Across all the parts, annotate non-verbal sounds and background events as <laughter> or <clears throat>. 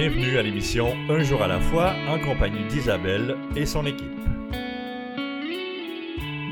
Bienvenue à l'émission Un jour à la fois en compagnie d'Isabelle et son équipe.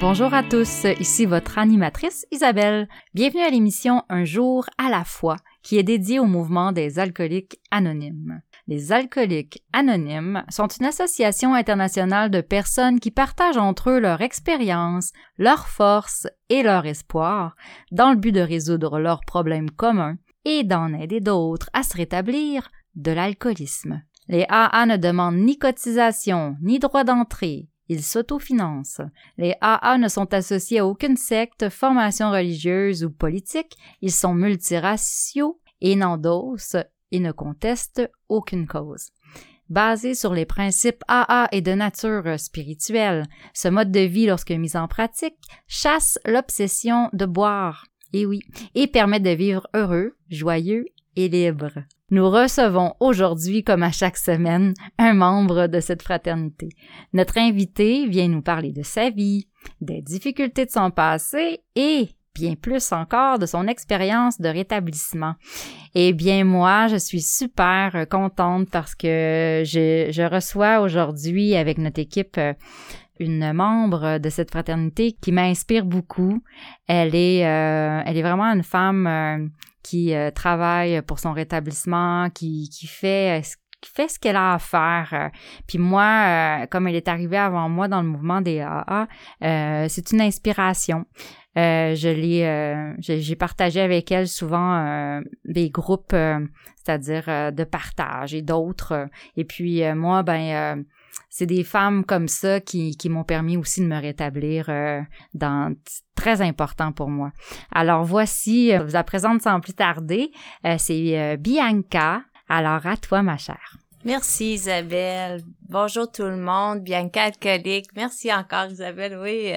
Bonjour à tous, ici votre animatrice Isabelle. Bienvenue à l'émission Un jour à la fois qui est dédiée au mouvement des alcooliques anonymes. Les alcooliques anonymes sont une association internationale de personnes qui partagent entre eux leur expérience, leurs forces et leur espoir dans le but de résoudre leurs problèmes communs et d'en aider d'autres à se rétablir de l'alcoolisme. Les AA ne demandent ni cotisation, ni droit d'entrée. Ils s'autofinancent. Les AA ne sont associés à aucune secte, formation religieuse ou politique. Ils sont multiraciaux et n'endossent et ne contestent aucune cause. Basé sur les principes AA et de nature spirituelle, ce mode de vie, lorsque mis en pratique, chasse l'obsession de boire, et oui, et permet de vivre heureux, joyeux et libre. Nous recevons aujourd'hui, comme à chaque semaine, un membre de cette fraternité. Notre invité vient nous parler de sa vie, des difficultés de son passé et bien plus encore de son expérience de rétablissement. Eh bien, moi, je suis super contente parce que je, je reçois aujourd'hui avec notre équipe une membre de cette fraternité qui m'inspire beaucoup. Elle est, euh, elle est vraiment une femme euh, qui euh, travaille pour son rétablissement, qui, qui fait qui fait ce qu'elle a à faire. Puis moi, comme elle est arrivée avant moi dans le mouvement des AA, c'est une inspiration. je l'ai, j'ai partagé avec elle souvent des groupes, c'est-à-dire de partage et d'autres. Et puis moi, ben c'est des femmes comme ça qui, m'ont permis aussi de me rétablir euh, dans très important pour moi. Alors voici, euh, je vous la présente sans plus tarder, euh, c'est Bianca. Alors à toi ma chère. Merci Isabelle. Bonjour tout le monde. Bianca alcoolique. Merci encore Isabelle. Oui,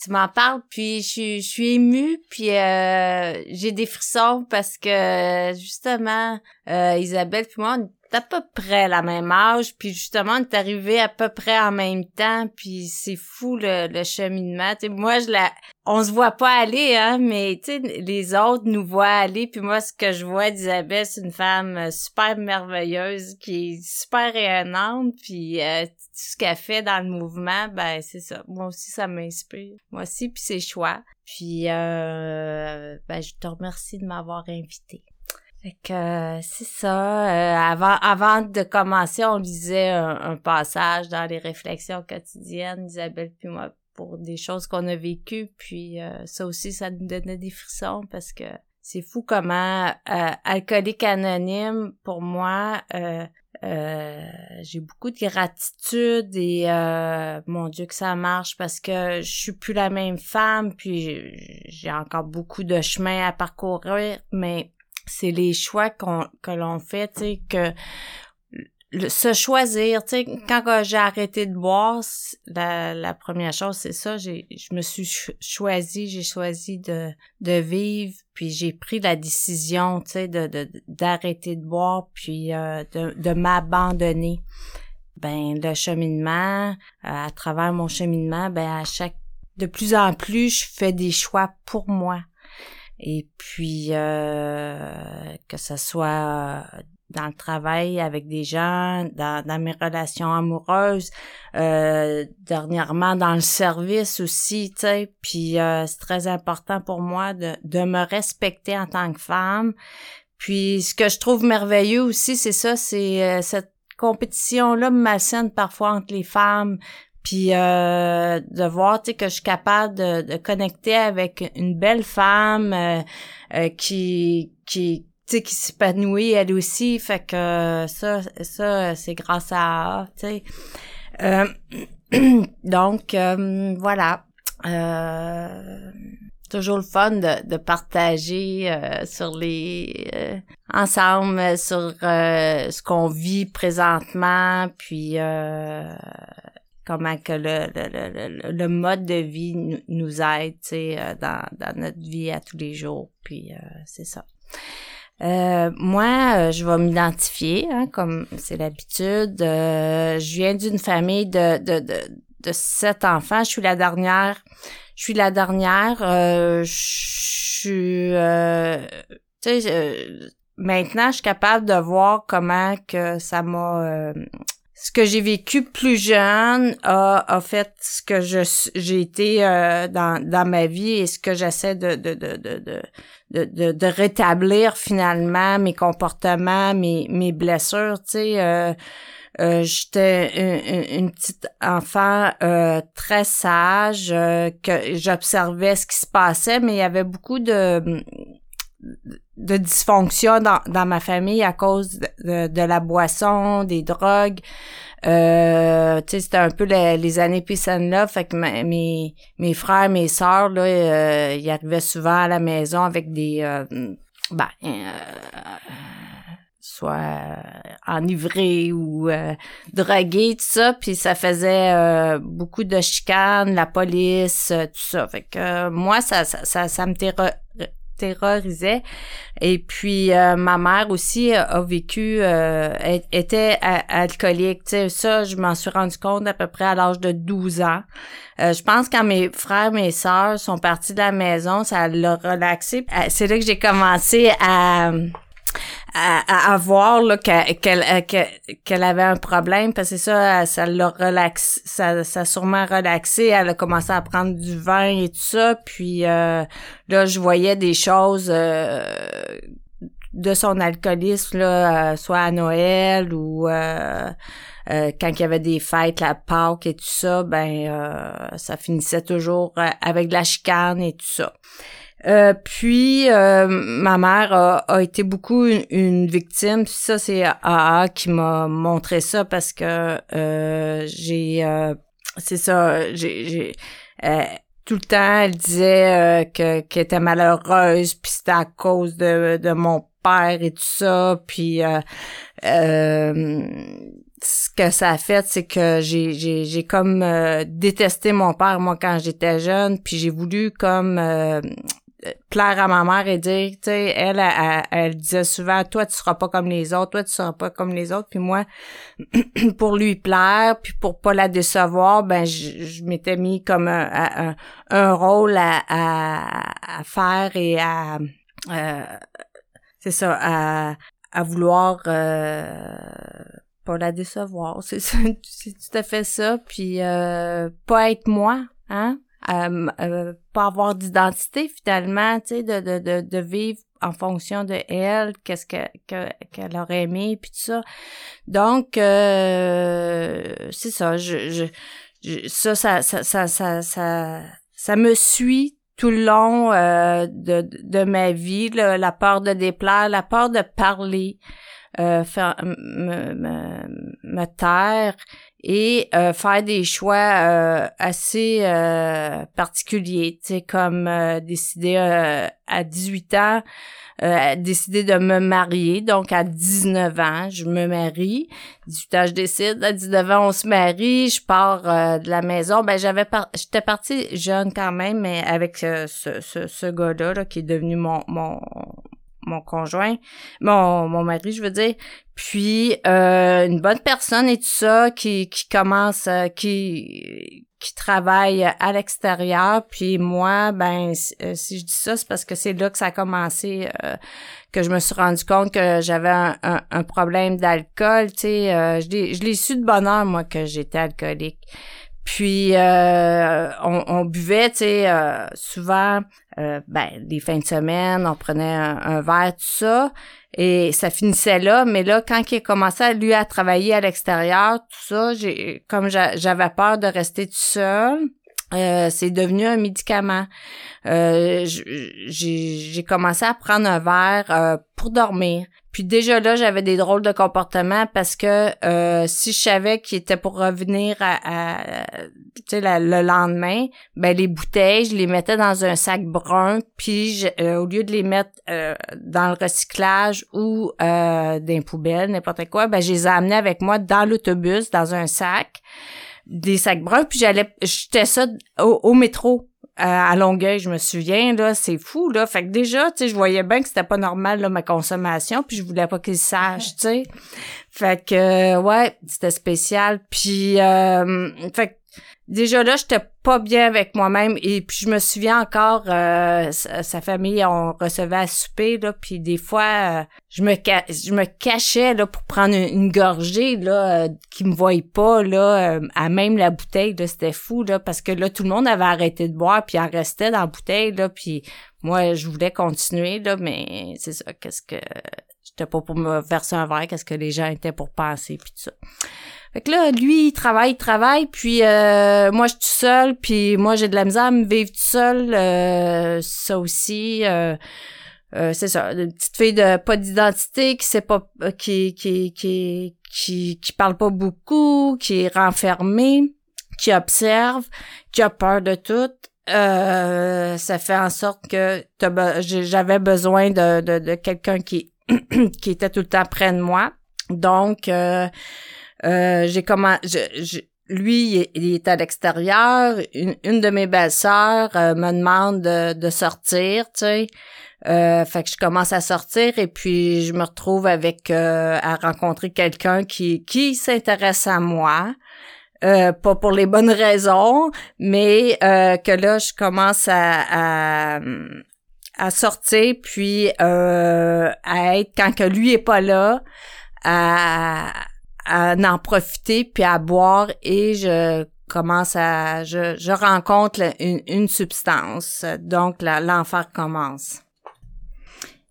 tu m'en parles puis je, je suis émue puis j'ai des frissons parce que justement Isabelle puis moi à peu près la même âge, puis justement, on est arrivé à peu près en même temps, puis c'est fou le, le cheminement. T'sais, moi, je la, on se voit pas aller, hein, mais les autres nous voient aller, puis moi, ce que je vois d'Isabelle, c'est une femme euh, super merveilleuse, qui est super rayonnante, puis euh, tout ce qu'elle fait dans le mouvement, ben c'est ça. Moi aussi, ça m'inspire. Moi aussi, puis c'est choix. Puis, euh, ben, je te remercie de m'avoir invité. Fait que euh, c'est ça. Euh, avant, avant de commencer, on lisait un, passage dans les réflexions quotidiennes, Isabelle puis moi, pour des choses qu'on a vécues. Puis euh, ça aussi, ça nous donnait des frissons parce que c'est fou comment alcoolique anonyme, pour moi, j'ai beaucoup de gratitude et mon Dieu que ça marche parce que je suis plus la même femme, puis j'ai encore beaucoup de chemin à parcourir, mais c'est les choix qu'on que l'on fait, tu sais, que se choisir, tu sais, quand j'ai arrêté de boire, la, la première chose, c'est ça, j'ai, je me suis choisi, j'ai choisi de, de vivre, puis j'ai pris la décision, tu sais, de, d'arrêter de, boire, puis euh, de, de m'abandonner. Ben, le cheminement, euh, à travers mon cheminement, ben, à chaque, de plus en plus, je fais des choix pour moi. Et puis euh, que ce soit dans le travail avec des gens, dans, mes relations amoureuses, euh, dernièrement dans le service aussi, tu sais. Puis euh, c'est très important pour moi de, de me respecter en tant que femme. Puis ce que je trouve merveilleux aussi, c'est ça, c'est cette compétition-là malsaine parfois entre les femmes, puis euh, de voir que je suis capable de, de, connecter avec une belle femme euh, euh, qui qui qui s'épanouit elle aussi. Fait que ça ça c'est grâce à tu euh, <clears throat> donc voilà. Toujours le fun de, de partager sur les ensemble sur ce qu'on vit présentement. Puis comment que le, le, le, mode de vie nous, aide, tu sais, euh, dans, dans notre vie à tous les jours. Puis euh, c'est ça. Euh, moi, je vais m'identifier, hein, comme c'est l'habitude. je viens d'une famille de, de, de, de, sept enfants. Je suis la dernière. Je suis la dernière. je suis... tu sais maintenant, je suis capable de voir comment que ça m'a... Ce que j'ai vécu plus jeune a, a fait ce que je j'ai été euh, dans, dans ma vie et ce que j'essaie de de, de, de, de, de, rétablir finalement mes comportements, mes, mes blessures, tu sais. Euh, euh, j'étais une, petite enfant euh, très sage, euh, que j'observais ce qui se passait, mais il y avait beaucoup de de dysfonction dans, dans ma famille à cause de, de la boisson, des drogues. Euh, tu sais, c'était un peu les, années peace là fait que mes, mes frères, mes sœurs, là, euh, ils arrivaient souvent à la maison avec des... Euh, ben, soit enivrés ou drogués, tout ça, puis ça faisait beaucoup de chicanes, la police, tout ça. Fait que moi, ça, ça, ça, ça me terrorisait. Et puis euh, ma mère aussi a vécu, euh, était alcoolique. Tu sais, ça, je m'en suis rendu compte à peu près à l'âge de 12 ans. Euh, je pense quand mes frères, mes sœurs sont partis de la maison, ça l'a relaxé. C'est là que j'ai commencé à à, à, voir là qu'elle euh, qu'elle avait un problème parce que ça ça l'a relaxé ça ça a sûrement relaxé elle a commencé à prendre du vin et tout ça puis euh, là je voyais des choses euh, de son alcoolisme là soit à Noël ou quand il y avait des fêtes, la Pâques et tout ça, ben ça finissait toujours avec de la chicane et tout ça. Euh, puis euh, ma mère a, été beaucoup une, victime. ça c'est AA qui m'a montré ça parce que euh, j'ai c'est ça j'ai tout le temps elle disait que qu'elle était malheureuse. Puis c'était à cause de, de mon père et tout ça. Puis ce que ça a fait, c'est que j'ai j'ai j'ai comme détesté mon père moi quand j'étais jeune, puis j'ai voulu comme plaire à ma mère et dire, tu sais, elle, elle, disait souvent, toi, tu seras pas comme les autres, toi, tu seras pas comme les autres. Puis moi, <clears throat> pour lui plaire, puis pour pas la décevoir, ben, je, m'étais mis comme un, un, rôle à, à, faire et à, euh, c'est ça, à, à vouloir euh, pas la décevoir. <laughs> C'est c'est tout à fait ça. Puis euh, pas être moi, hein? Euh, euh, pas avoir d'identité finalement, tu sais, de, de, de, de, vivre en fonction de elle, qu'est-ce que, qu'elle aurait aimé, puis tout ça. Donc, euh, c'est ça, je, je, ça, ça, ça, ça, ça, ça, me suit tout le long euh, de, de ma vie, la peur de déplaire, la peur de parler, euh, faire, me, me, me taire et euh, faire des choix euh, assez euh, particuliers, tu sais, comme décider à 18 ans, décider de me marier, donc à 19 ans, je me marie, 18 ans, je décide, à 19 ans, on se marie, je pars de la maison, ben j'avais j'étais partie jeune quand même, mais avec ce, ce, ce gars-là là, qui est devenu mon, mon, mon conjoint, mon, mon mari, je veux dire. Puis euh, une bonne personne et tout ça qui, qui commence, euh, qui qui travaille à l'extérieur. Puis moi, ben euh, si, je dis ça, c'est parce que c'est là que ça a commencé, que je me suis rendu compte que j'avais un, un, problème d'alcool. Tu sais, je l'ai su de bonheur moi que j'étais alcoolique. Puis euh, on, buvait, tu sais, euh, souvent, euh, ben, les fins de semaine, on prenait un, verre, tout ça, et ça finissait là. Mais là, quand il a commencé à lui à travailler à l'extérieur, tout ça, j'ai comme j'avais peur de rester tout seul. c'est devenu un médicament. j'ai commencé à prendre un verre pour dormir. Puis déjà là, j'avais des drôles de comportements parce que euh, si je savais qu'il était pour revenir à, le lendemain, ben les bouteilles, je les mettais dans un sac brun, puis euh, au lieu de les mettre euh, dans le recyclage ou dans une poubelle, n'importe quoi, ben je les amenais avec moi dans l'autobus, dans un sac, des sacs bruns, puis j'allais jeter ça au métro à Longueuil, je me souviens, là, c'est fou, là. Fait que déjà, tu sais, je voyais bien que c'était pas normal, là, ma consommation, puis je voulais pas qu'ils sachent, tu sais. Fait que, ouais, c'était spécial. Puis, euh, fait déjà là, j'étais pas bien avec moi-même et puis je me souviens encore euh, sa, famille on recevait à souper là puis des fois euh, je me je me cachais là pour prendre une, gorgée là euh, qui me voyait pas là euh, à même la bouteille là c'était fou là parce que là tout le monde avait arrêté de boire puis elle restait dans la bouteille là puis moi je voulais continuer là mais c'est ça qu'est-ce que j'étais pas pour me verser un verre qu'est-ce que les gens étaient pour passer puis tout ça fait que là, lui, il travaille, il travaille, puis euh, moi, je suis seule, puis moi, j'ai de la misère à me vivre tout seul. Euh, ça aussi, euh, c'est ça, une petite fille de pas d'identité qui sait pas, qui, qui, qui, qui, qui parle pas beaucoup, qui est renfermée, qui observe, qui a peur de tout. ça fait en sorte que j'avais besoin de, de, de quelqu'un qui <clears throat> qui était tout le temps près de moi. Donc, euh, j'ai comment lui il est à l'extérieur. Une, de mes belles-sœurs euh, me demande de, sortir tu sais. Euh, fait que je commence à sortir et puis je me retrouve avec à rencontrer quelqu'un qui qui s'intéresse à moi. Pas pour les bonnes raisons mais que là je commence à, à, sortir puis à être quand que lui est pas là à à en profiter puis à boire et je commence à je, je rencontre une, une substance donc l'enfer commence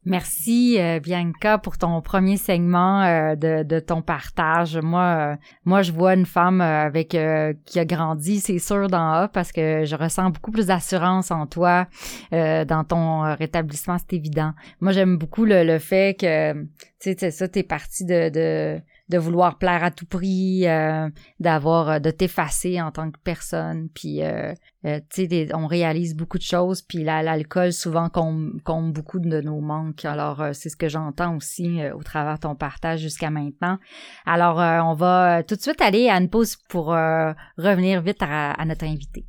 Merci euh, Bianca pour ton premier segment euh, de, de, ton partage. Moi, euh, moi, je vois une femme avec qui a grandi, c'est sûr, d'en A, parce que je ressens beaucoup plus d'assurance en toi, dans ton rétablissement, c'est évident. Moi, j'aime beaucoup le, le fait que, tu sais, ça, t'es parti de, de de vouloir plaire à tout prix, euh, d'avoir euh, de t'effacer en tant que personne, puis euh, tu sais, on réalise beaucoup de choses, puis l'alcool souvent compte, beaucoup de nos manques. Alors c'est ce que j'entends aussi au travers de ton partage jusqu'à maintenant. Alors on va tout de suite aller à une pause pour revenir vite à, à notre invité.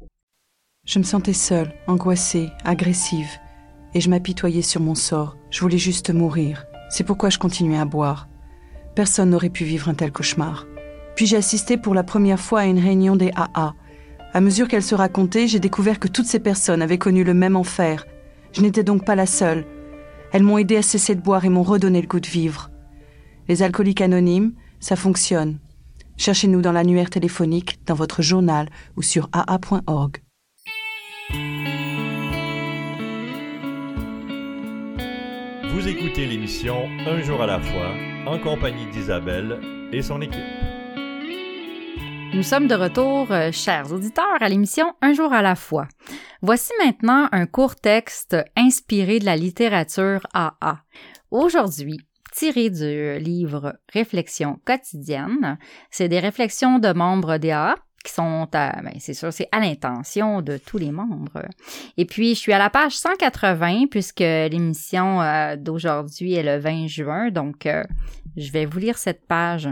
Je me sentais seule, angoissée, agressive, et je m'apitoyais sur mon sort. Je voulais juste mourir. C'est pourquoi je continuais à boire. Personne n'aurait pu vivre un tel cauchemar. Puis j'ai assisté pour la première fois à une réunion des AA. À mesure qu'elle se racontait, j'ai découvert que toutes ces personnes avaient connu le même enfer. Je n'étais donc pas la seule. Elles m'ont aidé à cesser de boire et m'ont redonné le goût de vivre. Les alcooliques anonymes, ça fonctionne. Cherchez-nous dans l'annuaire téléphonique, dans votre journal ou sur aa.org. Vous écoutez l'émission Un jour à la fois en compagnie d'Isabelle et son équipe. Nous sommes de retour, euh, chers auditeurs, à l'émission Un jour à la fois. Voici maintenant un court texte inspiré de la littérature AA. Aujourd'hui, tiré du livre Réflexions quotidiennes, c'est des réflexions de membres des AA sont à, ben c'est sûr, c'est à l'intention de tous les membres. Et puis, je suis à la page 180 puisque l'émission euh, d'aujourd'hui est le 20 juin, donc euh, je vais vous lire cette page.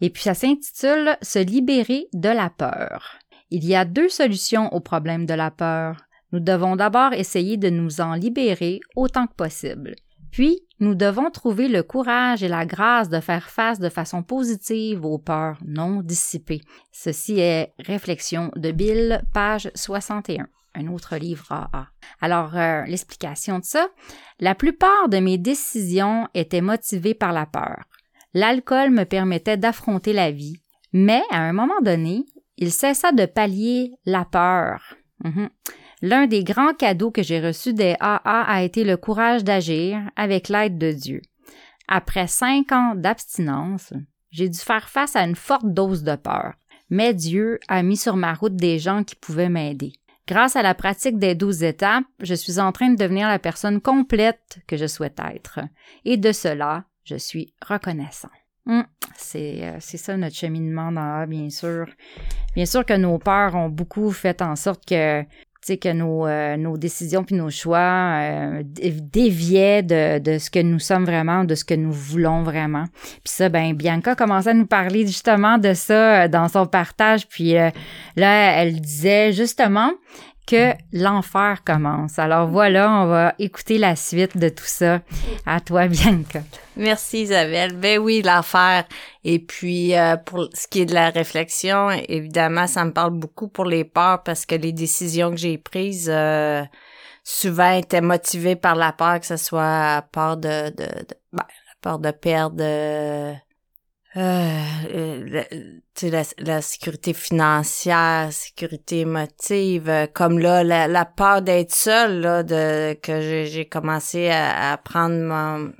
Et puis, ça s'intitule Se libérer de la peur. Il y a deux solutions au problème de la peur. Nous devons d'abord essayer de nous en libérer autant que possible. Puis, nous devons trouver le courage et la grâce de faire face de façon positive aux peurs non dissipées. Ceci est Réflexion de Bill, page 61 un autre livre AA. Alors, euh, l'explication de ça, la plupart de mes décisions étaient motivées par la peur. L'alcool me permettait d'affronter la vie, mais à un moment donné, il cessa de pallier la peur. Mhm. L'un des grands cadeaux que j'ai reçus des AA a été le courage d'agir avec l'aide de Dieu. Après cinq ans d'abstinence, j'ai dû faire face à une forte dose de peur, mais Dieu a mis sur ma route des gens qui pouvaient m'aider. Grâce à la pratique des douze étapes, je suis en train de devenir la personne complète que je souhaite être. Et de cela, je suis reconnaissant. Hum, c'est, c'est ça notre cheminement dans bien sûr. Bien sûr que nos peurs ont beaucoup fait en sorte que sais, que nos, euh, nos décisions puis nos choix euh, déviaient de, de ce que nous sommes vraiment, de ce que nous voulons vraiment. Puis ça, ben Bianca commençait à nous parler justement de ça euh, dans son partage. Puis là, elle disait justement que l'enfer commence. Alors voilà, on va écouter la suite de tout ça. À toi, Bianca. Merci Isabelle. Ben oui, l'enfer. Et puis euh, pour ce qui est de la réflexion, évidemment, ça me parle beaucoup pour les peurs parce que les décisions que j'ai prises euh, souvent étaient motivées par la peur, que ce soit peur de, de, de ben, la peur de perdre euh, euh, la, la, sécurité financière, sécurité émotive, euh, comme là, la, la peur d'être seule, là, de que j'ai commencé à, prendre mon,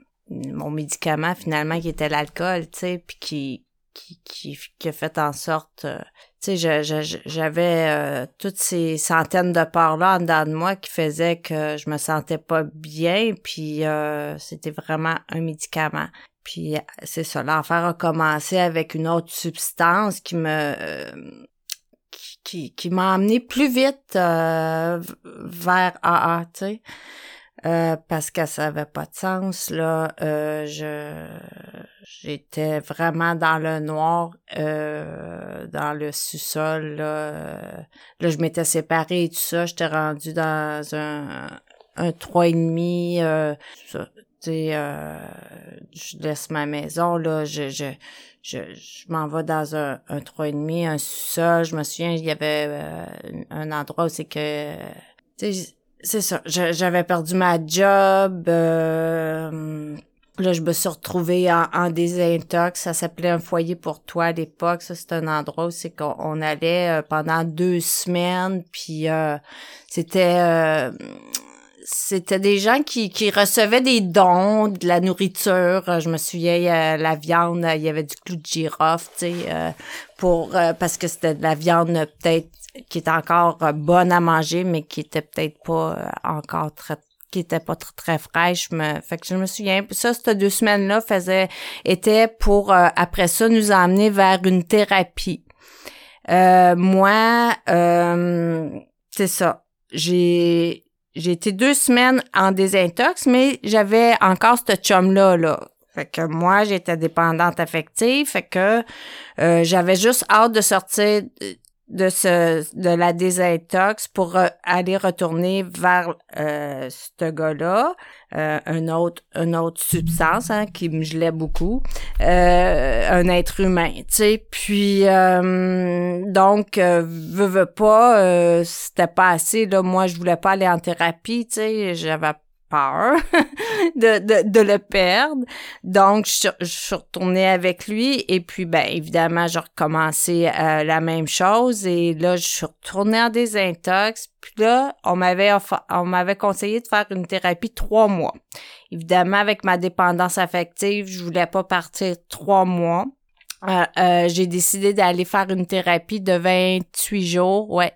mon, médicament finalement qui était l'alcool, tu sais, puis qui, qui, qui, qui, a fait en sorte, euh, tu sais, j'avais euh, toutes ces centaines de peurs-là en dedans de moi qui faisaient que je me sentais pas bien, puis c'était vraiment un médicament. Puis c'est ça, l'enfer a commencé avec une autre substance qui me qui, qui, m'a amené plus vite euh, vers AA, tu sais. Euh, parce que ça avait pas de sens là. Euh, je j'étais vraiment dans le noir dans le sous-sol là. Là je m'étais séparée et tout ça. J'étais rendue dans un un trois et demi euh, je laisse ma maison, là, je, je, je, je m'en vais dans un, un trois et demi, un sous-sol. Je me souviens, il y avait euh, un endroit où c'est que, c'est ça, j'avais perdu ma job. Euh, là, je me suis retrouvée en, en désintox. Ça s'appelait un foyer pour toi à l'époque. Ça, c'est un endroit où c'est qu'on allait pendant deux semaines. Puis c'était c'était des gens qui, qui recevaient des dons, de la nourriture. Euh, je me souviens, la viande, il y avait du clou de girofle, tu sais, euh, pour euh, parce que c'était de la viande peut-être qui était encore bonne à manger, mais qui était peut-être pas encore très qui était pas très, fraîche. Fait que je me souviens. Ça, ces deux semaines-là faisait était pour après ça nous emmener vers une thérapie. moi, c'est ça. J'ai j'ai été deux semaines en désintox, mais j'avais encore ce chum-là, là. Fait que moi, j'étais dépendante affective, fait que euh, j'avais juste hâte de sortir de ce de la désintox pour euh, aller retourner vers euh, ce gars-là, euh, un autre une autre substance hein, qui me gelait beaucoup, euh, un être humain, tu sais. Puis donc veux, veux pas, c'était pas assez là. Moi, je voulais pas aller en thérapie, tu sais. J'avais <laughs> de, de, le perdre. Donc, je, suis retournée avec lui et puis, ben, évidemment, j'ai recommencé euh, la même chose et là, je suis retournée en désintox. Puis là, on m'avait on m'avait conseillé de faire une thérapie trois mois. Évidemment, avec ma dépendance affective, je voulais pas partir trois mois. Euh, euh, j'ai décidé d'aller faire une thérapie de 28 jours, ouais.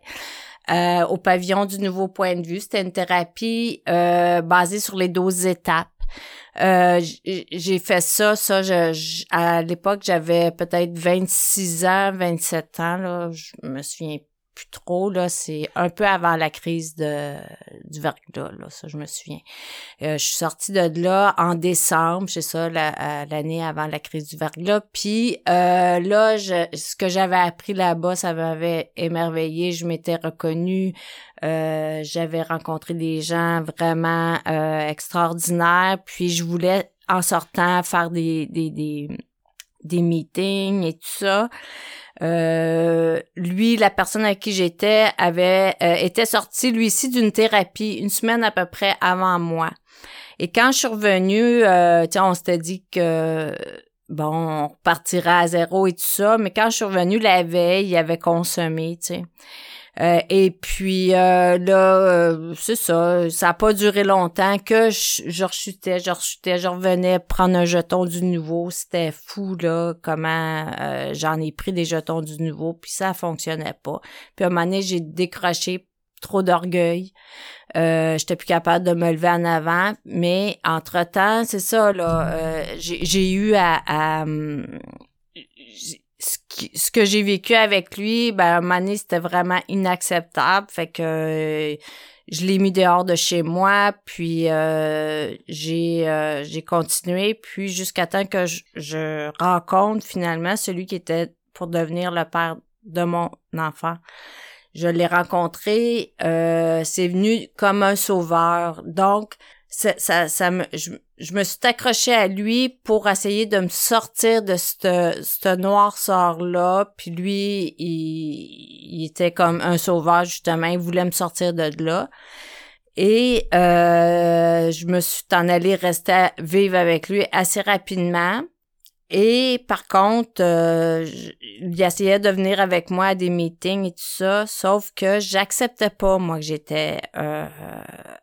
Euh, au pavillon du nouveau point de vue. C'était une thérapie euh, basée sur les 12 étapes. Euh, j'ai fait ça, ça, je, à l'époque, j'avais peut-être 26 ans, 27 ans, là, je me souviens plus trop, là, c'est un peu avant la crise de, du verglas, là, ça, je me souviens. Euh, je suis sortie de là en décembre, c'est ça, euh, l'année avant la crise du verglas, puis euh, là, ce que j'avais appris là-bas, ça m'avait émerveillé, je m'étais reconnue, j'avais rencontré des gens vraiment extraordinaires, puis je voulais, en sortant, faire des, des, des, des meetings et tout ça. Euh, lui, la personne avec qui j'étais, avait euh, était sorti lui aussi d'une thérapie une semaine à peu près avant moi. Et quand je suis revenue, euh, on s'était dit que bon, on repartirait à zéro et tout ça, mais quand je suis revenue la veille, il avait consommé, tu. Euh, et puis euh, là, euh, c'est ça, ça a pas duré longtemps que je, je rechutais, je rechutais, je revenais prendre un jeton du nouveau. C'était fou là, comment j'en ai pris des jetons du nouveau, puis ça fonctionnait pas. Puis à un moment donné, j'ai décroché trop d'orgueil. Euh, j'étais plus capable de me lever en avant, mais entre-temps, c'est ça, là, j'ai eu à, à ce, que j'ai vécu avec lui, ben, à un moment donné, c'était vraiment inacceptable. Fait que euh, je l'ai mis dehors de chez moi, puis euh, j'ai euh, j'ai continué, puis jusqu'à temps que je, rencontre finalement celui qui était pour devenir le père de mon enfant. je l'ai rencontré, c'est venu comme un sauveur. Donc, ça, ça, ça me, je, me suis accrochée à lui pour essayer de me sortir de ce ce noir sort-là. Puis lui, il, il, était comme un sauveur, justement. Il voulait me sortir de là. Et euh, je me suis en allée rester vivre avec lui assez rapidement. Et par contre, euh, il essayait de venir avec moi à des meetings et tout ça, sauf que j'acceptais pas, moi, que j'étais euh,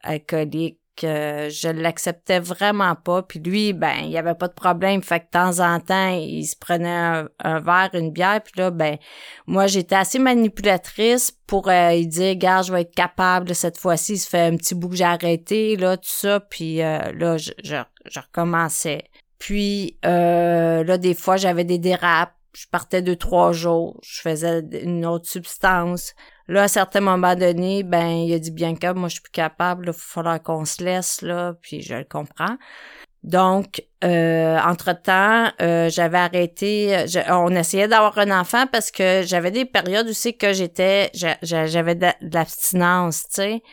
alcoolique que je l'acceptais vraiment pas. Puis lui, ben, il y avait pas de problème. Fait que de temps en temps, il se prenait un, verre, une bière. Puis là, ben, moi, j'étais assez manipulatrice pour euh, lui dire, gars, je vais être capable cette fois-ci. Ça fait un petit bout que j'ai arrêté, là, tout ça. Puis euh, là, je, je, je, recommençais. Puis euh, là, des fois, j'avais des dérapes. Je partais deux, trois jours. Je faisais une autre substance. Là, à un certain moment donné, ben, il a dit bien que moi, je suis plus capable, il va falloir qu'on se laisse, là, puis je le comprends. Donc, euh, entre-temps, euh, j'avais arrêté, on essayait d'avoir un enfant parce que j'avais des périodes aussi que j'étais, j'avais de, l'abstinence, tu sais.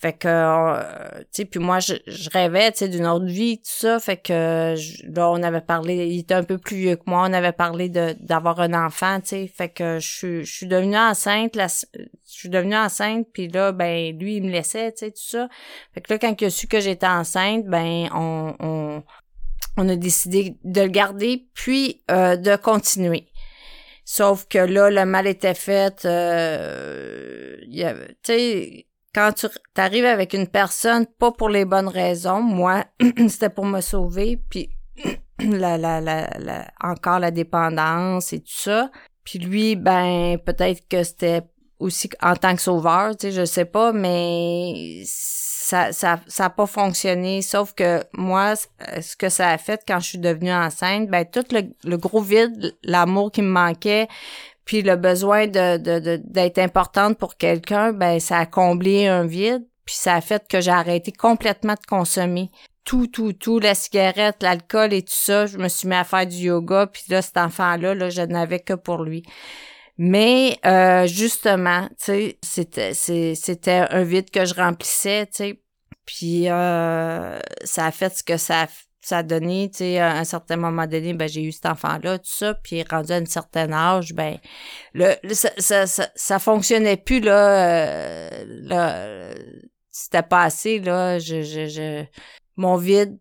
Fait que, euh, tu sais, puis moi, je, rêvais, tu sais, d'une autre vie, tout ça. Fait que, là, on avait parlé, il était un peu plus vieux que moi, on avait parlé de d'avoir un enfant, tu sais. Fait que je, je suis devenue enceinte, la, je suis devenue enceinte, puis là, ben, lui, il me laissait, tu sais, tout ça. Fait que là, quand il a su que j'étais enceinte, ben, on, on, on a décidé de le garder, puis euh, de continuer. Sauf que là, le mal était fait. Euh, tu sais, quand tu arrives avec une personne, pas pour les bonnes raisons, moi, <clears throat> c'était pour me sauver, puis <clears throat> la, la, la, encore la dépendance et tout ça. Puis lui, ben, peut-être que c'était aussi en tant que sauveur, tu sais, je sais pas, mais ça ça ça a pas fonctionné sauf que moi ce que ça a fait quand je suis devenue enceinte ben tout le, le gros vide l'amour qui me manquait puis le besoin de, d'être importante pour quelqu'un, ben ça a comblé un vide, puis ça a fait que j'ai arrêté complètement de consommer tout, tout, tout, la cigarette, l'alcool et tout ça. Je me suis mis à faire du yoga, puis là, cet enfant-là, là, je n'avais que pour lui. Mais euh, justement, tu sais, c'était, c'était un vide que je remplissais, tu sais. Puis euh, ça a fait ce que ça a fait ça a donné, tu sais, à un certain moment donné, ben j'ai eu cet enfant-là, tout ça, puis rendu à un certain âge, ben le, ça, ça, ça, fonctionnait plus là, euh, là c'était pas assez là, je, je, je mon vide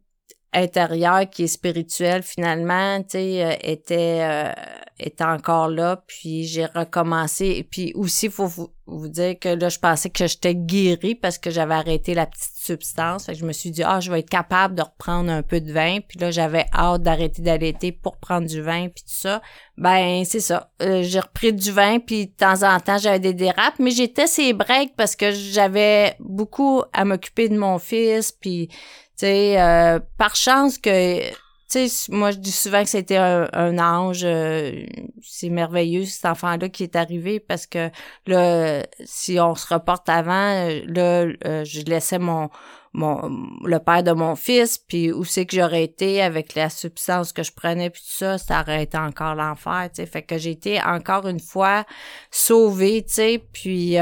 intérieur qui est spirituel finalement, tu sais, euh, était euh, était encore là, puis j'ai recommencé. Et puis aussi, il faut vous, vous, dire que là, je pensais que j'étais guérie parce que j'avais arrêté la petite substance. Fait je me suis dit, ah, je vais être capable de reprendre un peu de vin. Puis là, j'avais hâte d'arrêter d'allaiter pour prendre du vin, puis tout ça. Ben, c'est ça. Euh, j'ai repris du vin, puis de temps en temps, j'avais des dérapes. Mais j'étais ces breaks parce que j'avais beaucoup à m'occuper de mon fils, puis, tu sais, euh, par chance que sais, moi, je dis souvent que c'était un, un, ange. Euh, c'est merveilleux, cet enfant-là qui est arrivé parce que là, si on se reporte avant, euh, là, euh, je laissais mon, mon, le père de mon fils, puis où c'est que j'aurais été avec la substance que je prenais, puis tout ça, ça aurait été encore l'enfer, tu sais. Fait que j'ai été encore une fois sauvée, tu sais, puis...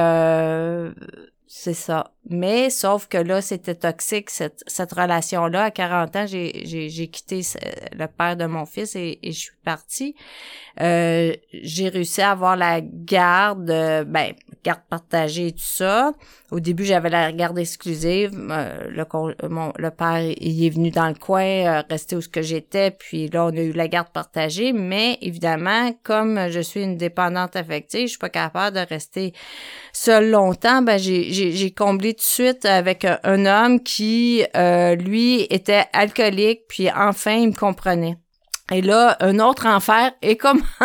C'est ça. Mais sauf que là, c'était toxique, cette, cette relation-là. À 40 ans, j'ai quitté le père de mon fils et, et je suis partie. Euh, j'ai réussi à avoir la garde, euh, ben, garde partagée et tout ça. Au début, j'avais la garde exclusive. Euh, le, mon, le père, il est venu dans le coin, euh, rester où ce que j'étais, puis là, on a eu la garde partagée. Mais évidemment, comme je suis une dépendante affective, je suis pas capable de rester seule longtemps. Ben, j'ai comblé de suite avec un, un homme qui, lui, était alcoolique, puis enfin, il me comprenait. Et là, un autre enfer est <laughs>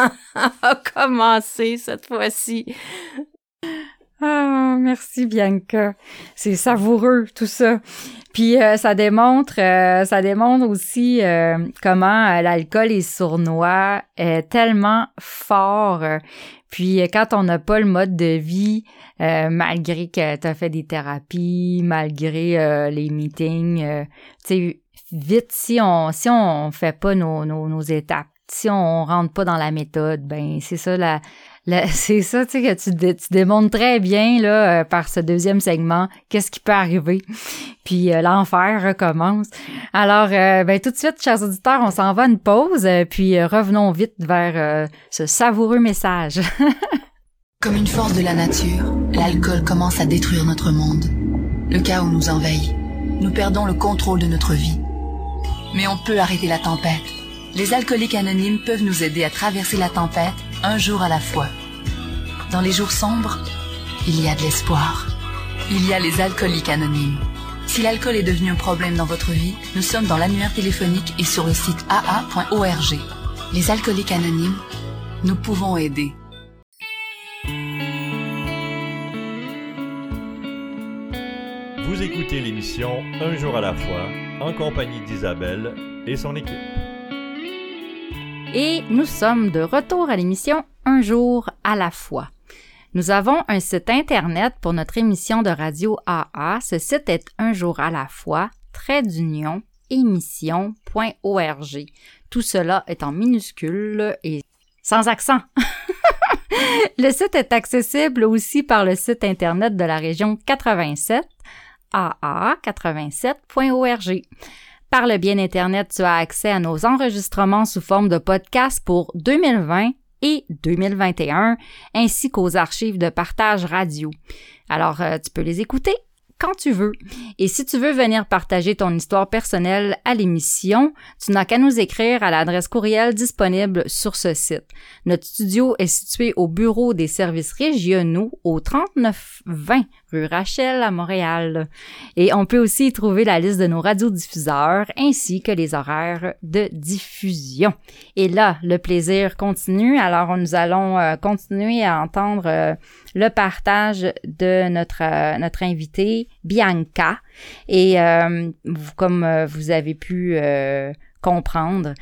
a commencé cette fois-ci. Ah, merci Bianca. C'est savoureux tout ça. Puis euh, ça démontre, euh, ça démontre aussi euh, comment l'alcool est sournois, est tellement fort. Puis quand on n'a pas le mode de vie, malgré que tu as fait des thérapies, malgré les meetings, tu sais, vite si on si on fait pas nos, nos, étapes si on rentre pas dans la méthode, ben c'est ça la, <laughs> c'est ça, tu sais, que tu, démontres très bien, là, euh, par ce deuxième segment, qu'est-ce qui peut arriver. <laughs> Puis euh, l'enfer recommence. Alors, euh, ben, tout de suite, chers auditeurs, on s'en va à une pause, puis revenons vite vers ce savoureux message. <laughs> Comme une force de la nature, l'alcool commence à détruire notre monde. Le chaos nous envahit. Nous perdons le contrôle de notre vie. Mais on peut arrêter la tempête. Les alcooliques anonymes peuvent nous aider à traverser la tempête un jour à la fois. Dans les jours sombres, il y a de l'espoir. Il y a les alcooliques anonymes. Si l'alcool est devenu un problème dans votre vie, nous sommes dans l'annuaire téléphonique et sur le site aa.org. Les alcooliques anonymes, nous pouvons aider. Vous écoutez l'émission Un jour à la fois en compagnie d'Isabelle et son équipe. Et nous sommes de retour à l'émission Un jour à la fois. Nous avons un site internet pour notre émission de radio AA. Ce site est un jour à la fois, trait d'union. Tout cela est en minuscule et sans accent. <laughs> le site est accessible aussi par le site internet de la région 87, aa87.org. Par le bien Internet, tu as accès à nos enregistrements sous forme de podcast pour 2020 et 2021, ainsi qu'aux archives de partage radio. Alors, euh, tu peux les écouter quand tu veux. Et si tu veux venir partager ton histoire personnelle à l'émission, tu n'as qu'à nous écrire à l'adresse courriel disponible sur ce site. Notre studio est situé au bureau des services régionaux au 3920 Rachel à Montréal. Et on peut aussi y trouver la liste de nos radiodiffuseurs ainsi que les horaires de diffusion. Et là, le plaisir continue. Alors, nous allons euh, continuer à entendre euh, le partage de notre, euh, notre invitée, Bianca. Et comme vous avez pu comprendre,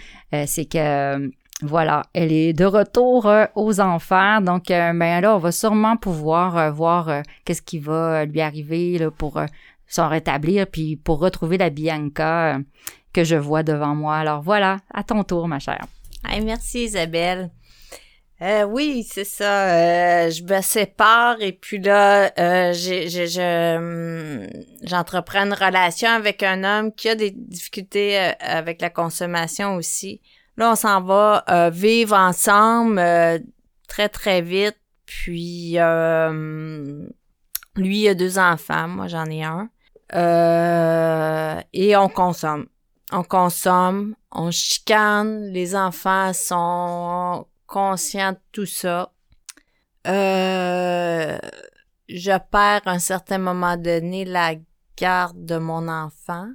c'est que voilà, elle est de retour euh, aux enfers. Donc, euh, ben là, on va sûrement pouvoir euh, voir qu'est-ce qui va lui arriver là, pour s'en rétablir, puis pour retrouver la Bianca que je vois devant moi. Alors voilà, à ton tour, ma chère. merci Isabelle. oui, c'est ça. je me sépare et puis là, je, j'entreprends une relation avec un homme qui a des difficultés avec la consommation aussi. Là, on s'en va euh, vivre ensemble euh, très, très vite. Puis, euh, lui, il a deux enfants. Moi, j'en ai un. et on consomme. On consomme, on chicane. Les enfants sont conscients de tout ça. je perds à un certain moment donné la garde de mon enfant.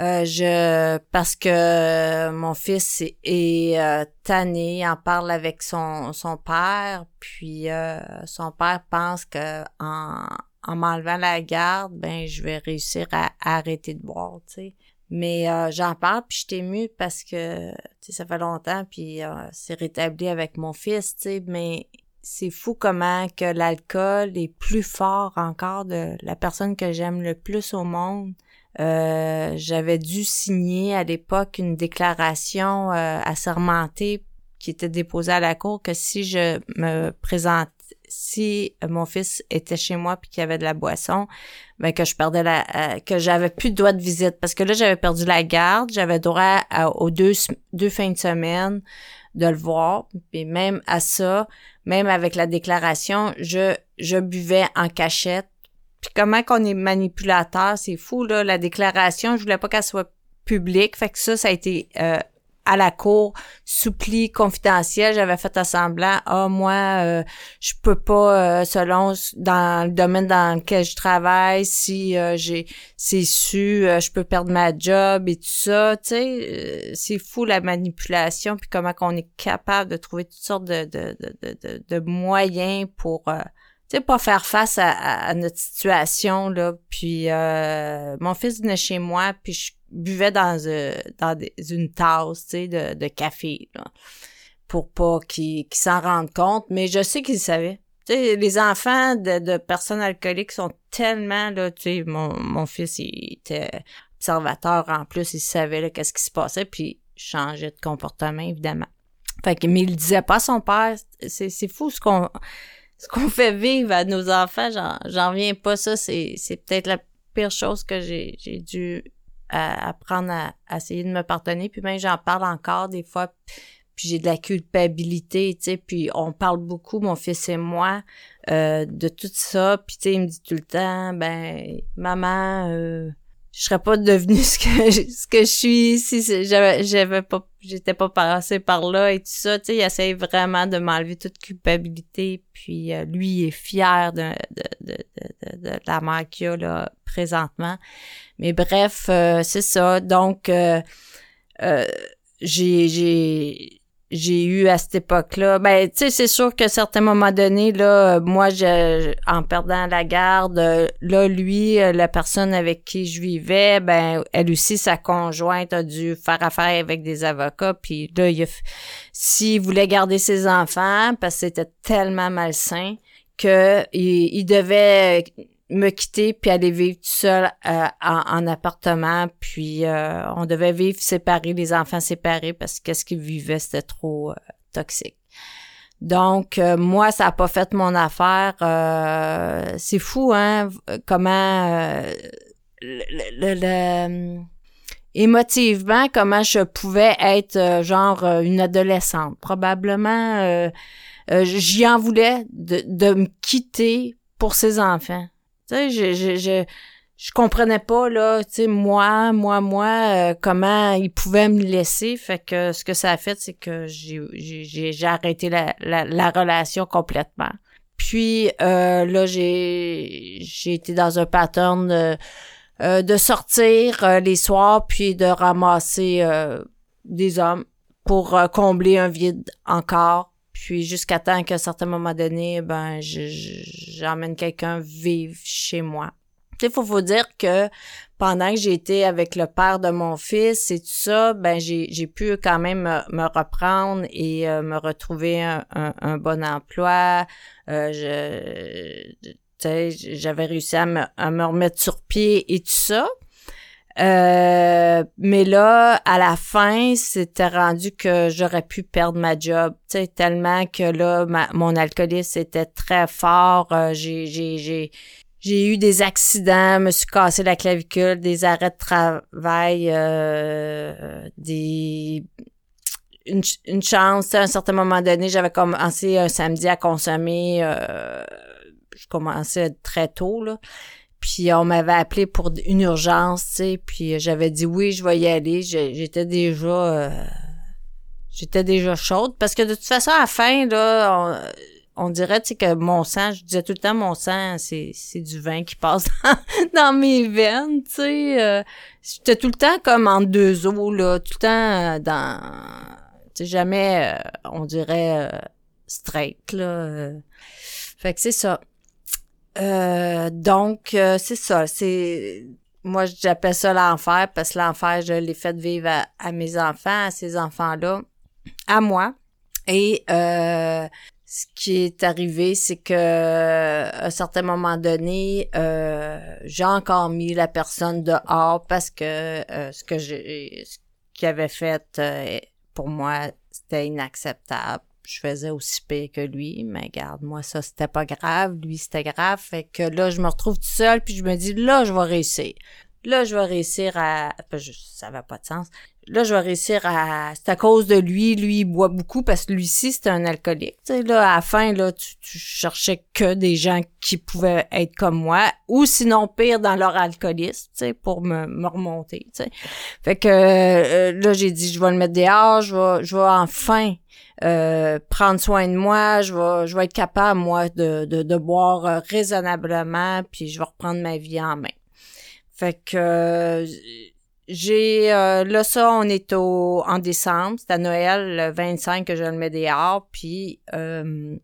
Euh, je parce que mon fils est, euh, tanné, en parle avec son, son père, puis euh, son père pense que en, en m'enlevant la garde, ben je vais réussir à, arrêter de boire, tu sais. Mais j'en parle, puis je suis émue parce que ça fait longtemps, puis c'est rétabli avec mon fils, tu sais, mais c'est fou comment que l'alcool est plus fort encore de la personne que j'aime le plus au monde euh, j'avais dû signer à l'époque une déclaration euh, assermentée qui était déposée à la cour que si je me présente si mon fils était chez moi puis qu'il y avait de la boisson, ben que je perdais la euh, que j'avais plus de droit de visite. Parce que là j'avais perdu la garde, j'avais droit aux deux deux fins de semaine de le voir. Puis même à ça, même avec la déclaration, je je buvais en cachette puis comment qu'on est manipulateur, c'est fou, là. La déclaration, je voulais pas qu'elle soit publique. Fait que ça, ça a été euh, à la cour, soupli confidentiel. J'avais fait à semblant, ah, moi, euh, je peux pas, euh, selon dans le domaine dans lequel je travaille, si j'ai c'est su, je peux perdre ma job et tout ça. Tu sais, c'est fou la manipulation, puis comment qu'on est capable de trouver toutes sortes de, de, de, de, de moyens pour tu sais, pas faire face à, notre situation, là. Puis euh, mon fils venait chez moi, puis je buvais dans, euh, une tasse, tu de, café, là, pour pas qu'il s'en rende compte. Mais je sais qu'il savait. Tu les enfants de, personnes alcooliques sont tellement, là, tu mon, mon fils, il était observateur en plus, il savait, qu'est-ce qui se passait, puis changeait de comportement, évidemment. Fait que, mais il disait pas à son père. C'est fou ce qu'on, ce qu'on fait vivre à nos enfants. J'en, reviens pas. Ça, c'est, peut-être la pire chose que j'ai, dû apprendre à, à, essayer de me pardonner. Puis même, j'en parle encore des fois. Puis j'ai de la culpabilité, tu sais. Puis on parle beaucoup, mon fils et moi, euh, de tout ça. Puis tu sais, il me dit tout le temps, ben, maman, euh, je serais pas devenue <laughs> ce que ce que je suis si j'avais j'avais pas j'étais pas passée par là et tout ça. Tu sais il essaie vraiment de m'enlever toute culpabilité. Puis euh, lui il est fier de de, de, de, de, la mère qu'il a là présentement. Mais bref euh, c'est ça. Donc euh, j'ai j'ai j'ai eu à cette époque-là. Ben, tu sais, c'est sûr qu'à certains moments donnés, là, moi, je, en perdant la garde, là, lui, la personne avec qui je vivais, ben, elle aussi, sa conjointe a dû faire affaire avec des avocats. Puis là, il s'il voulait garder ses enfants, parce que c'était tellement malsain, que il devait me quitter puis aller vivre tout seul euh, en, appartement. Puis euh, on devait vivre séparés les enfants séparés parce que ce qu'ils vivaient c'était trop euh, toxique. Donc moi ça a pas fait mon affaire. C'est fou hein comment le, le, émotivement comment je pouvais être genre une adolescente. Probablement j'y en voulais de, de me quitter pour ses enfants tu sais, je, je, je, je comprenais pas, là, tu sais, moi, moi, moi, euh, comment ils pouvaient me laisser. Fait que ce que ça a fait, c'est que j'ai, arrêté la, la, la, relation complètement. Puis euh, là, j'ai, j'ai été dans un pattern de, euh, de sortir les soirs, puis de ramasser des hommes pour combler un vide encore puis jusqu'à temps qu'à un certain moment donné, ben, j'emmène quelqu'un vivre chez moi. Sais, faut vous dire que pendant que été avec le père de mon fils et tout ça, ben j'ai pu quand même me, reprendre et euh, me retrouver un, bon emploi. Euh, j'avais réussi à me, à me remettre sur pied et tout ça. Euh, mais là, à la fin, c'était rendu que j'aurais pu perdre ma job, tu sais, tellement que là, mon alcoolisme était très fort. Euh, j'ai, j'ai, j'ai, j'ai eu des accidents, me suis cassé la clavicule, des arrêts de travail, euh, des une, une chance. À un certain moment donné, j'avais commencé un samedi à consommer. Euh, je commençais très tôt là. Puis on m'avait appelé pour une urgence, tu sais, puis j'avais dit oui, je vais y aller. J'étais déjà euh, j'étais déjà chaude parce que de toute façon à la fin là, on, dirait tu sais que mon sang, je disais tout le temps mon sang, c'est c'est du vin qui passe <laughs> dans, mes veines, tu sais. Euh, j'étais tout le temps comme en deux eaux là, tout le temps euh, dans tu sais jamais on dirait straight là. fait que c'est ça. Euh, donc, euh, c'est ça. C'est moi, j'appelle ça l'enfer parce que l'enfer, je l'ai fait vivre à, mes enfants, à ces enfants-là, à moi. Et euh, ce qui est arrivé, c'est que à un certain moment donné, j'ai encore mis la personne dehors parce que ce que j'ai, ce qu'il avait fait pour moi, c'était inacceptable je faisais aussi pire que lui, mais garde, moi, ça, c'était pas grave. Lui, c'était grave. Fait que là, je me retrouve tout seul, puis je me dis, là, je vais réussir. Là, je vais réussir à... Ça n'avait pas de sens. Là, je vais réussir à... C'est à cause de lui. Lui, il boit beaucoup parce que lui aussi, c'est un alcoolique. Tu là, à la fin, là, tu, cherchais que des gens qui pouvaient être comme moi ou sinon pire dans leur alcoolisme, pour me, me remonter. Fait que euh, là, j'ai dit, je vais le mettre dehors, je vais, je vais enfin euh, prendre soin de moi, je vais, je vais être capable, moi, de, de, de boire euh, raisonnablement, puis je vais reprendre ma vie en main. Fait que euh, j'ai là ça, on est au en décembre, c'est à Noël le 25 que je le mets dehors, puis euh,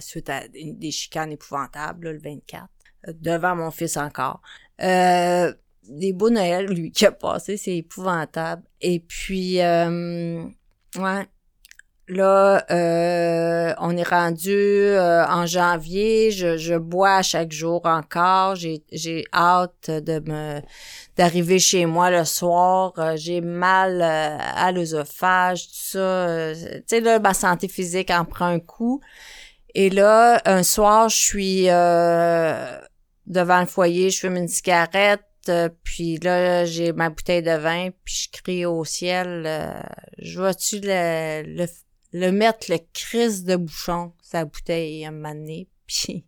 suite à des, chicanes épouvantables le 24, devant mon fils encore. Euh, des beaux Noëls, lui, qui a passé, c'est épouvantable. Et puis, ouais, Là, euh, on est rendu euh, en janvier. Je, je bois chaque jour encore. J'ai, j'ai hâte de me d'arriver chez moi le soir. Euh, j'ai mal à l'œsophage, tout ça. tu sais, là, ma santé physique en prend un coup. Et là, un soir, je suis devant le foyer, je fume une cigarette. puis là, j'ai ma bouteille de vin, puis je crie au ciel, je vois-tu le, le, le mettre le crise de bouchon, sa bouteille à un <laughs> Puis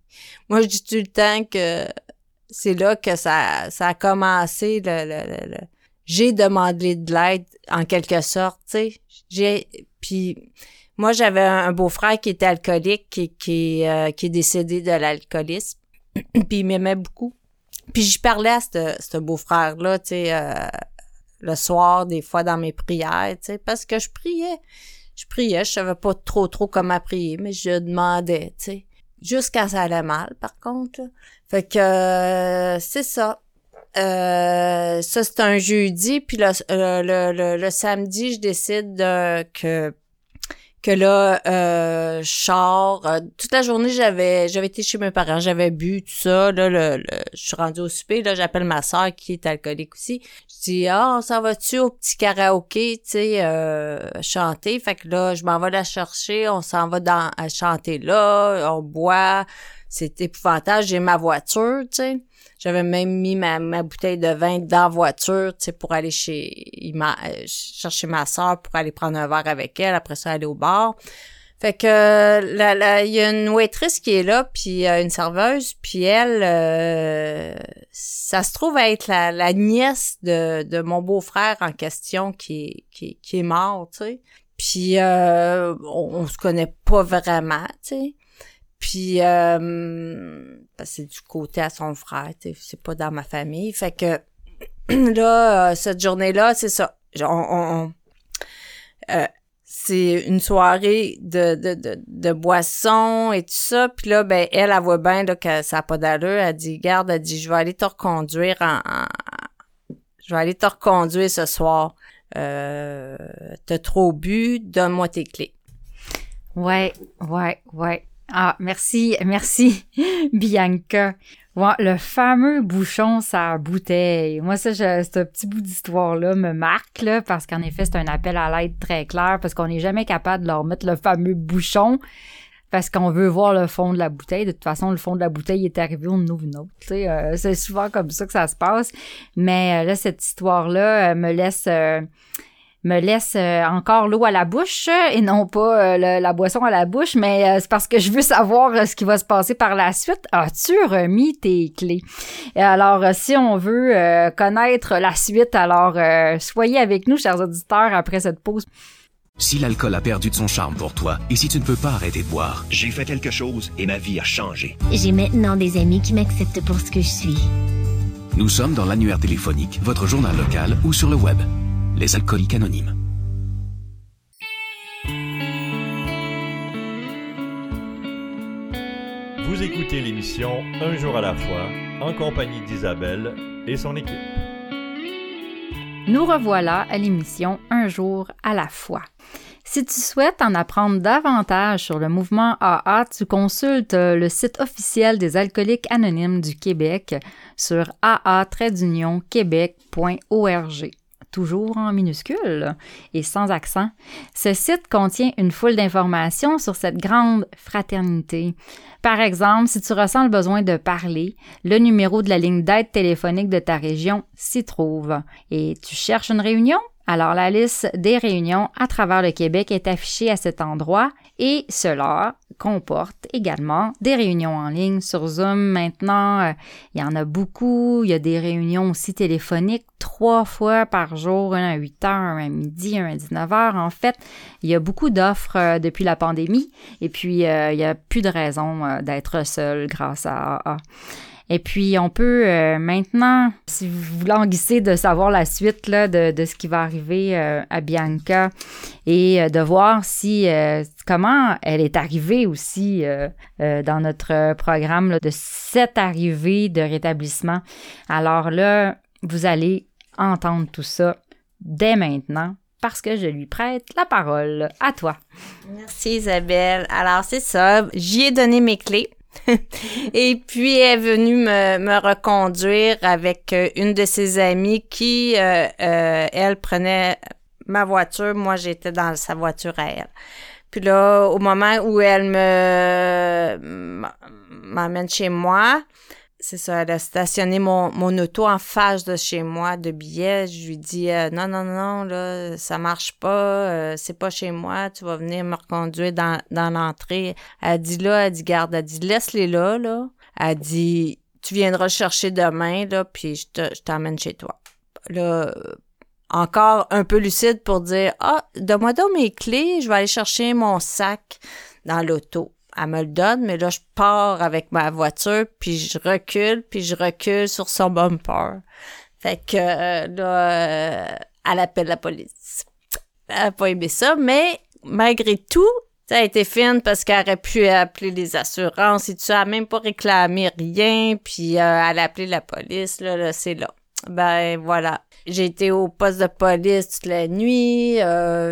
moi, je dis tout le temps que c'est là que ça, ça a commencé. Le, le, J'ai demandé de l'aide, en quelque sorte, tu sais. J'ai... Puis moi, j'avais un beau-frère qui était alcoolique, qui, qui, euh, qui est décédé de l'alcoolisme. <clears throat> puis il m'aimait beaucoup. Puis j'y parlais à ce beau-frère-là, tu sais, euh, le soir, des fois dans mes prières, tu sais, parce que je priais je priais, je savais pas trop trop comment prier, mais je demandais, tu sais. Jusqu'à ça allait mal, par contre. Fait que euh, c'est ça. Euh, ça, c'est un jeudi, puis le, le, le, le, samedi, je décide que que là, euh, sors. Euh, toute la journée, j'avais j'avais été chez mes parents, j'avais bu, tout ça. Là, le, je suis rendue au souper. Là, j'appelle ma soeur qui est alcoolique aussi. Je dis Ah, on s'en va-tu au petit karaoké, tu sais, euh, chanter? Fait que là, je m'en vais la chercher, on s'en va dans à chanter là, on boit. C'est épouvantable. J'ai ma voiture, tu sais. J'avais même mis ma, ma, bouteille de vin dans la voiture, tu sais, pour aller chez ma, chercher ma soeur pour aller prendre un verre avec elle, après ça aller au bar. Fait que il y a une waitress qui est là, puis une serveuse, puis elle, euh, ça se trouve être la, la nièce de, de mon beau-frère en question qui, qui, qui est mort, tu sais. Puis euh, on, on, se connaît pas vraiment, tu sais. Puis euh, c'est du côté à son frère, c'est pas dans ma famille. Fait que <clears throat> là, euh, cette journée-là, c'est ça. On, euh, c'est une soirée de, de, de, de boissons et tout ça. Puis là, ben, elle, elle voit bien là, que ça n'a pas d'allure. Elle dit, garde, elle dit, je vais aller te reconduire en, je vais aller te reconduire ce soir. Euh, t'as trop bu, donne-moi tes clés. Ouais, ouais, ouais. Ah, merci, merci, <laughs> Bianca. le fameux bouchon sa bouteille. Moi, ça, ce petit bout d'histoire-là me marque, là, parce qu'en effet, c'est un appel à l'aide très clair, parce qu'on n'est jamais capable de leur mettre le fameux bouchon, parce qu'on veut voir le fond de la bouteille. De toute façon, le fond de la bouteille est arrivé, on ouvre une. Euh, c'est souvent comme ça que ça se passe. Mais euh, là, cette histoire-là euh, me laisse me laisse euh, encore l'eau à la bouche et non pas euh, la boisson à la bouche, mais euh, c'est parce que je veux savoir ce qui va se passer par la suite. As-tu remis tes clés? Et alors, si on veut connaître la suite, alors soyez avec nous, chers auditeurs, après cette pause. Si l'alcool a perdu de son charme pour toi et si tu ne peux pas arrêter de boire, j'ai fait quelque chose et ma vie a changé. J'ai maintenant des amis qui m'acceptent pour ce que je suis. Nous sommes dans l'annuaire téléphonique, votre journal local ou sur le web les alcooliques anonymes. Vous écoutez l'émission Un jour à la fois en compagnie d'Isabelle et son équipe. Nous revoilà à l'émission Un jour à la fois. Si tu souhaites en apprendre davantage sur le mouvement AA, tu consultes le site officiel des alcooliques anonymes du Québec sur aa-québec.org toujours en minuscule et sans accent. Ce site contient une foule d'informations sur cette grande fraternité. Par exemple, si tu ressens le besoin de parler, le numéro de la ligne d'aide téléphonique de ta région s'y trouve. Et tu cherches une réunion? Alors la liste des réunions à travers le Québec est affichée à cet endroit et cela comporte également des réunions en ligne sur Zoom. Maintenant, euh, il y en a beaucoup. Il y a des réunions aussi téléphoniques trois fois par jour, un à 8 heures, un à midi, un à 19 heures. En fait, il y a beaucoup d'offres euh, depuis la pandémie et puis euh, il n'y a plus de raison d'être seul grâce à AA. Et puis, on peut euh, maintenant, si vous languissez de savoir la suite là, de, de ce qui va arriver euh, à Bianca et euh, de voir si comment elle est arrivée aussi dans notre programme de cette arrivée de rétablissement. Alors là, vous allez entendre tout ça dès maintenant parce que je lui prête la parole. À toi. Merci Isabelle. Alors c'est ça, j'y ai donné mes clés. <laughs> Et puis elle est venue me, me reconduire avec euh, une de ses amies qui, euh, euh, elle, prenait ma voiture. Moi, j'étais dans sa voiture à elle. Puis là, au moment où elle me m'amène chez moi, c'est ça, elle a stationné mon, mon auto en face de chez moi de billets. Je lui dis euh, non, non, non, là, ça marche pas, euh, c'est pas chez moi, tu vas venir me reconduire dans, dans l'entrée. Elle dit là, elle dit garde, elle dit laisse-les là, là. Elle dit tu viendras chercher demain, là, puis je, te, je t'emmène chez toi. Là, encore un peu lucide pour dire Ah, donne-moi donc mes clés, je vais aller chercher mon sac dans l'auto elle me le donne, mais là, je pars avec ma voiture, puis je recule, puis je recule sur son bumper. Fait que euh, là, euh, elle appelle la police. Elle a pas aimé ça, mais malgré tout, ça a été fine parce qu'elle aurait pu appeler les assurances et tout ça. Elle même pas réclamé rien, puis euh, elle a appelé la police, là, là c'est là. Ben voilà. J'ai été au poste de police toute la nuit.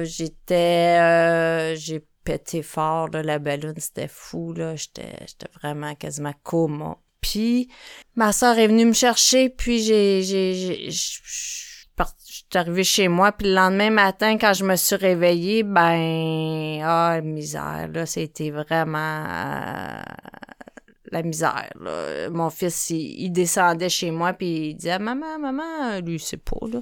j'étais, j'ai pété fort, là, la ballon, c'était fou, là. J'étais, j'étais vraiment quasiment coma. Puis, ma soeur est venue me chercher, puis j'ai, j'ai, j'ai, j'étais arrivée chez moi, puis le lendemain matin, quand je me suis réveillée, ben, ah, misère, là, c'était vraiment, euh, la misère. Là. Mon fils, il, descendait chez moi puis il disait maman, maman, lui c'est pas là.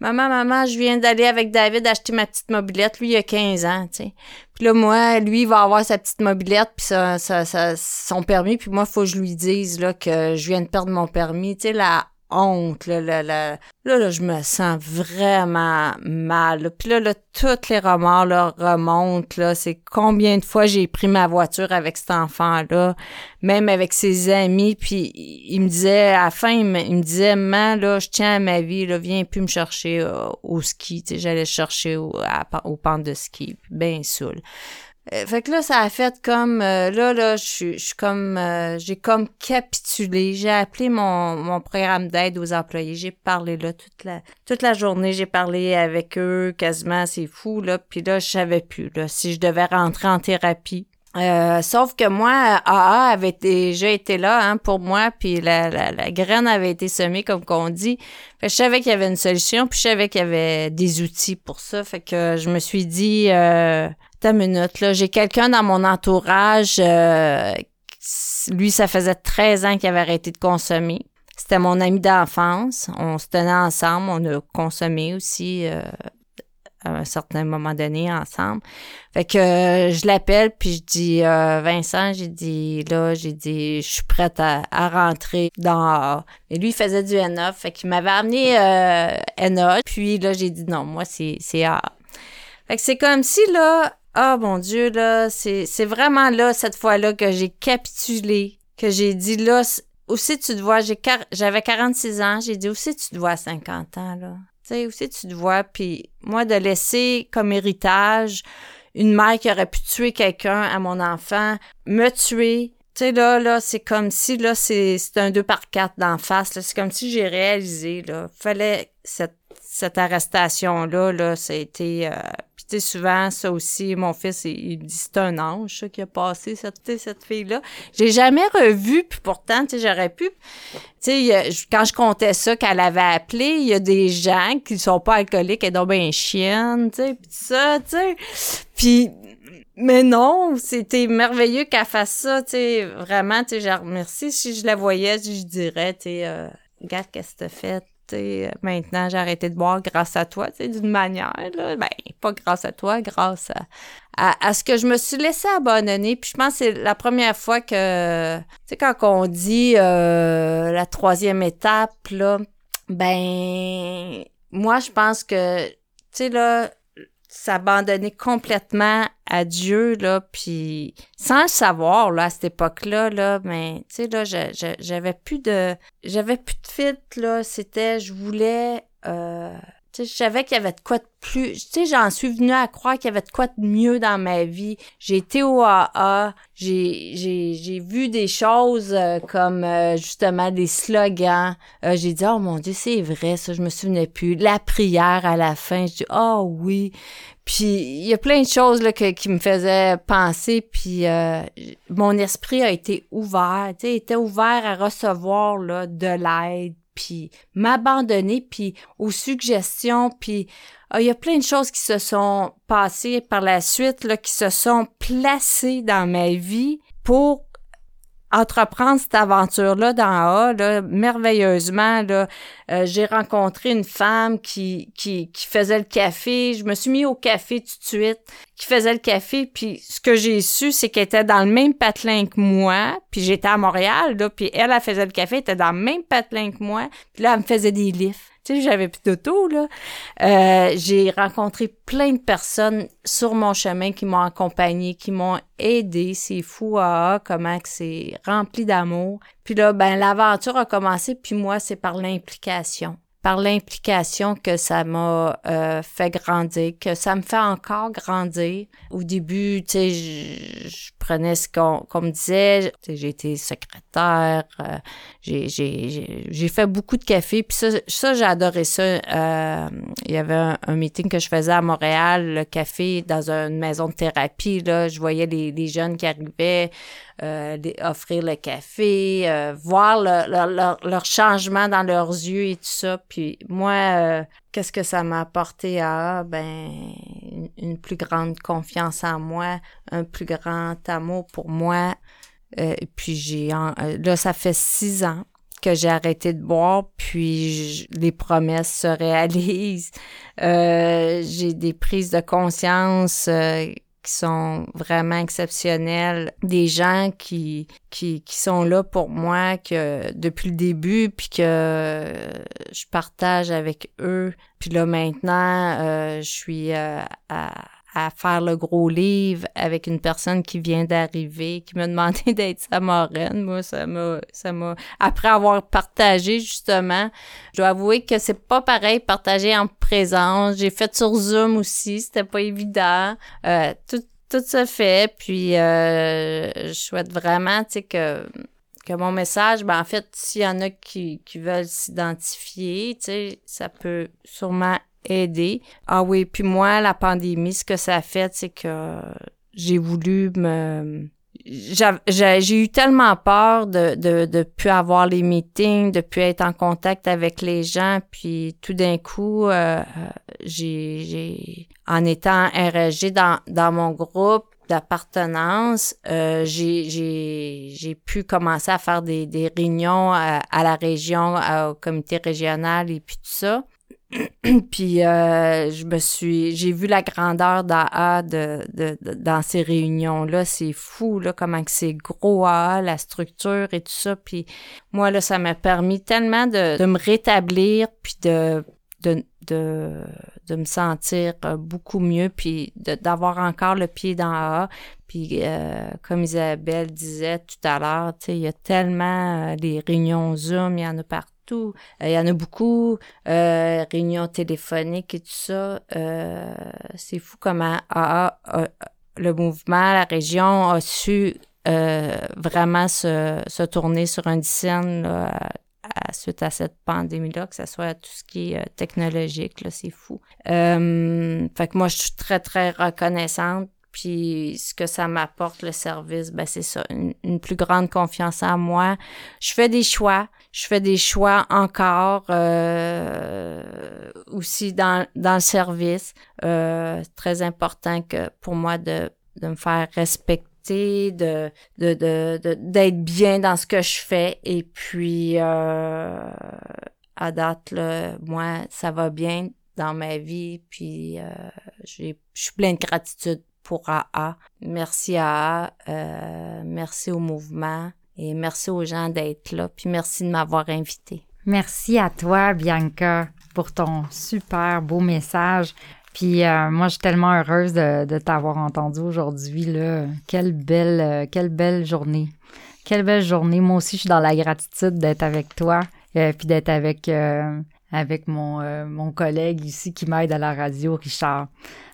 Maman, maman, je viens d'aller avec David acheter ma petite mobilette. Lui, il a 15 ans, tu sais. Puis là, moi, lui, il va avoir sa petite mobilette puis ça, ça, son permis. Puis moi, il faut que je lui dise là que je viens de perdre mon permis. Tu sais, la honte, là, là, là, là, je me sens vraiment mal. Puis là, là, toutes les remords là, remontent. Là, c'est combien de fois j'ai pris ma voiture avec cet enfant-là, même avec ses amis. Puis il me disait, à la fin, il me, disait, man, là, je tiens à ma vie, là, viens plus me chercher euh, au ski. J'allais chercher au, au pente de ski, bien saoul. Euh, fait que là, ça a fait comme euh, là, là, je suis comme euh, j'ai comme capitulé. J'ai appelé mon, mon programme d'aide aux employés. J'ai parlé là toute la toute la journée. J'ai parlé avec eux quasiment, c'est fou là. Puis là, je savais plus là si je devais rentrer en thérapie. sauf que moi, AA avait déjà été là hein, pour moi, puis la, la, la, graine avait été semée, comme qu'on dit. Fait que je savais qu'il y avait une solution, puis je savais qu'il y avait des outils pour ça. Fait que je me suis dit, euh, ta minute, là, j'ai quelqu'un dans mon entourage, euh, lui, ça faisait 13 ans qu'il avait arrêté de consommer. C'était mon ami d'enfance. On se tenait ensemble, on a consommé aussi euh, à un certain moment donné ensemble. Fait que euh, je l'appelle puis je dis Vincent, j'ai dit là, j'ai dit je suis prête à, rentrer dans Et lui il faisait du NA, fait qu'il m'avait amené NA. Puis là j'ai dit non, moi c'est c'est A. Fait que c'est comme si là ah mon Dieu, là, c'est, c'est vraiment là, cette fois-là, que j'ai capitulé, que j'ai dit là, aussi tu te vois, j'ai j'avais 46 ans, j'ai dit aussi tu te vois à 50 ans, là? Tu sais, aussi tu te vois, puis moi, de laisser comme héritage une mère qui aurait pu tuer quelqu'un à mon enfant, me tuer, tu sais, là, là, c'est comme si, là, c'est, c'est un 2 par 4 d'en face, là. C'est comme si j'ai réalisé, là. Fallait cette, cette arrestation-là, là, ça a été, euh, souvent, ça aussi, mon fils, il, dit c'est un ange, qui a passé cette, cette fille-là. J'ai jamais revu, puis pourtant, tu sais, j'aurais pu. Tu sais, quand je comptais ça qu'elle avait appelé, il y a des gens qui sont pas alcooliques et donc ben chienne, tu sais, pis ça, tu sais. Puis mais non, c'était merveilleux qu'elle fasse ça, tu sais, vraiment, tu sais, je remercie. Si je la voyais, je dirais, tu sais, euh, regarde qu'est-ce que t'as fait, maintenant j'ai arrêté de boire grâce à toi, d'une manière, là. Ben, pas grâce à toi, grâce à, à, ce que je me suis laissé abandonner. Puis je pense que c'est la première fois que, tu sais, quand on dit euh, la troisième étape, là, ben, moi, je pense que, tu sais, là, s'abandonner complètement à Dieu là puis sans le savoir là à cette époque-là là mais tu sais là j'avais plus de j'avais plus de fit là c'était je voulais euh, je savais qu'il y avait de quoi de plus. Tu sais, j'en suis venue à croire qu'il y avait de quoi de mieux dans ma vie. J'ai été au AA, j'ai j'ai j'ai vu des choses euh, comme euh, justement des slogans. Euh, j'ai dit oh mon dieu, c'est vrai ça, je me souvenais plus. La prière à la fin, je dis oh oui. Puis il y a plein de choses là que, qui me faisaient penser puis mon esprit a été ouvert, tu sais, était ouvert à recevoir là de l'aide puis m'abandonner, puis aux suggestions, puis ah, il y a plein de choses qui se sont passées par la suite, là, qui se sont placées dans ma vie pour entreprendre cette aventure-là dans A, là, merveilleusement, là, euh, j'ai rencontré une femme qui, qui, faisait le café. Je me suis mis au café tout de suite, qui faisait le café. Puis ce que j'ai su, c'est qu'elle était dans le même patelin que moi. Puis j'étais à Montréal, là, puis elle, elle faisait le café, elle était dans le même patelin que moi. Puis là, elle me faisait des lifts. Tu sais, j'avais plus d'auto, là. Euh, j'ai rencontré plein de personnes sur mon chemin qui m'ont accompagné, qui m'ont aidé. C'est fou, ah, comment que c'est rempli d'amour. Puis là, ben, l'aventure a commencé, puis moi, c'est par l'implication par l'implication que ça m'a euh, fait grandir, que ça me fait encore grandir. Au début, tu sais, je, prenais ce qu'on me disait. J'ai été secrétaire, euh, j'ai fait beaucoup de café. Puis ça, ça j'ai adoré ça. Euh, il y avait un, meeting que je faisais à Montréal, le café dans une maison de thérapie. Là, je voyais les, jeunes qui arrivaient euh, offrir le café, euh, voir leur, changement dans leurs yeux et tout ça. Puis moi, euh, qu'est-ce que ça m'a apporté à ben une, plus grande confiance en moi, un plus grand amour pour moi. Puis j'ai là ça fait six ans que j'ai arrêté de boire, puis les promesses se réalisent. j'ai des prises de conscience qui sont vraiment exceptionnels, des gens qui, qui, qui sont là pour moi que depuis le début, puis que je partage avec eux. Puis là maintenant, euh, je suis euh, à, à faire le gros livre avec une personne qui vient d'arriver, qui m'a demandé <laughs> d'être sa marraine. Moi, ça m'a, ça m'a, après avoir partagé, justement, je dois avouer que c'est pas pareil partager en présence. J'ai fait sur Zoom aussi, c'était pas évident. Euh, tout, tout se fait, puis euh, je souhaite vraiment, tu sais, que que mon message, ben en fait, s'il y en a qui, qui veulent s'identifier, tu sais, ça peut sûrement aider. Ah oui, puis moi, la pandémie, ce que ça a fait, c'est que j'ai voulu me... J'ai eu tellement peur de, de, de plus avoir les meetings, de plus être en contact avec les gens, puis tout d'un coup, euh, j'ai, en étant RG dans, dans mon groupe, d'appartenance, euh, j'ai pu commencer à faire des, des réunions à, à la région, au comité régional et puis tout ça. <clears throat> puis euh, je me suis j'ai vu la grandeur d'AA de, de, dans ces réunions là c'est fou là comment que c'est gros AA la structure et tout ça. Puis moi là ça m'a permis tellement de, me rétablir puis de de, de, me sentir euh, beaucoup mieux puis d'avoir encore le pied dans AA puis euh, comme Isabelle disait tout à l'heure il y a tellement des réunions Zoom il y en a partout euh, il y en a beaucoup, euh, réunions téléphoniques et tout ça. Euh, c'est fou comment le mouvement, la région a su vraiment se, tourner sur un scène à, suite à cette pandémie-là, que ce soit tout ce qui est technologique, là, c'est fou. fait que moi, je suis très, très reconnaissante puis ce que ça m'apporte le service, ben c'est ça, une, plus grande confiance en moi. Je fais des choix, je fais des choix encore euh, aussi dans, dans le service. Euh, très important que pour moi de, de me faire respecter, de de de d'être bien dans ce que je fais et puis euh, à date là, moi ça va bien dans ma vie puis euh, je suis plein de gratitude pour AA. Merci AA, euh, merci au mouvement et merci aux gens d'être là. Puis merci de m'avoir invité. Merci à toi, Bianca, pour ton super beau message. Puis euh, moi, je suis tellement heureuse de, t'avoir entendu aujourd'hui. Quelle belle, euh, quelle belle journée. Quelle belle journée. Moi aussi, je suis dans la gratitude d'être avec toi, puis d'être avec avec mon, euh, mon collègue ici qui m'aide à la radio, Richard.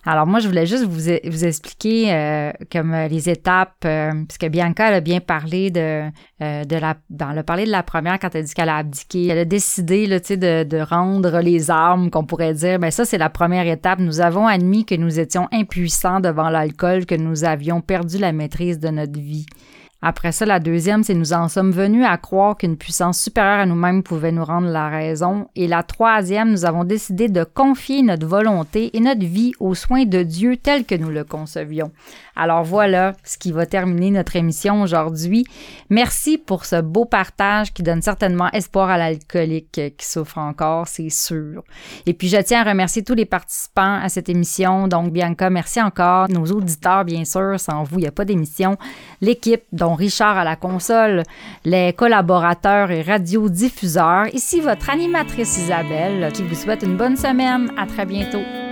Alors moi, je voulais juste vous, vous expliquer euh, comme euh, les étapes, puisque Bianca elle a bien parlé de, de la, dans le parler de la première quand elle dit qu'elle a abdiqué. Elle a décidé là, de, de rendre les armes, qu'on pourrait dire. Mais ça, c'est la première étape. Nous avons admis que nous étions impuissants devant l'alcool, que nous avions perdu la maîtrise de notre vie. Après ça, la deuxième, c'est nous en sommes venus à croire qu'une puissance supérieure à nous-mêmes pouvait nous rendre la raison. Et la troisième, nous avons décidé de confier notre volonté et notre vie aux soins de Dieu tel que nous le concevions. Alors voilà ce qui va terminer notre émission aujourd'hui. Merci pour ce beau partage qui donne certainement espoir à l'alcoolique qui souffre encore, c'est sûr. Et puis je tiens à remercier tous les participants à cette émission. Donc Bianca, merci encore. Nos auditeurs, bien sûr, sans vous, il n'y a pas d'émission. L'équipe, dont Richard à la console, les collaborateurs et radiodiffuseurs. Ici votre animatrice Isabelle qui vous souhaite une bonne semaine. À très bientôt.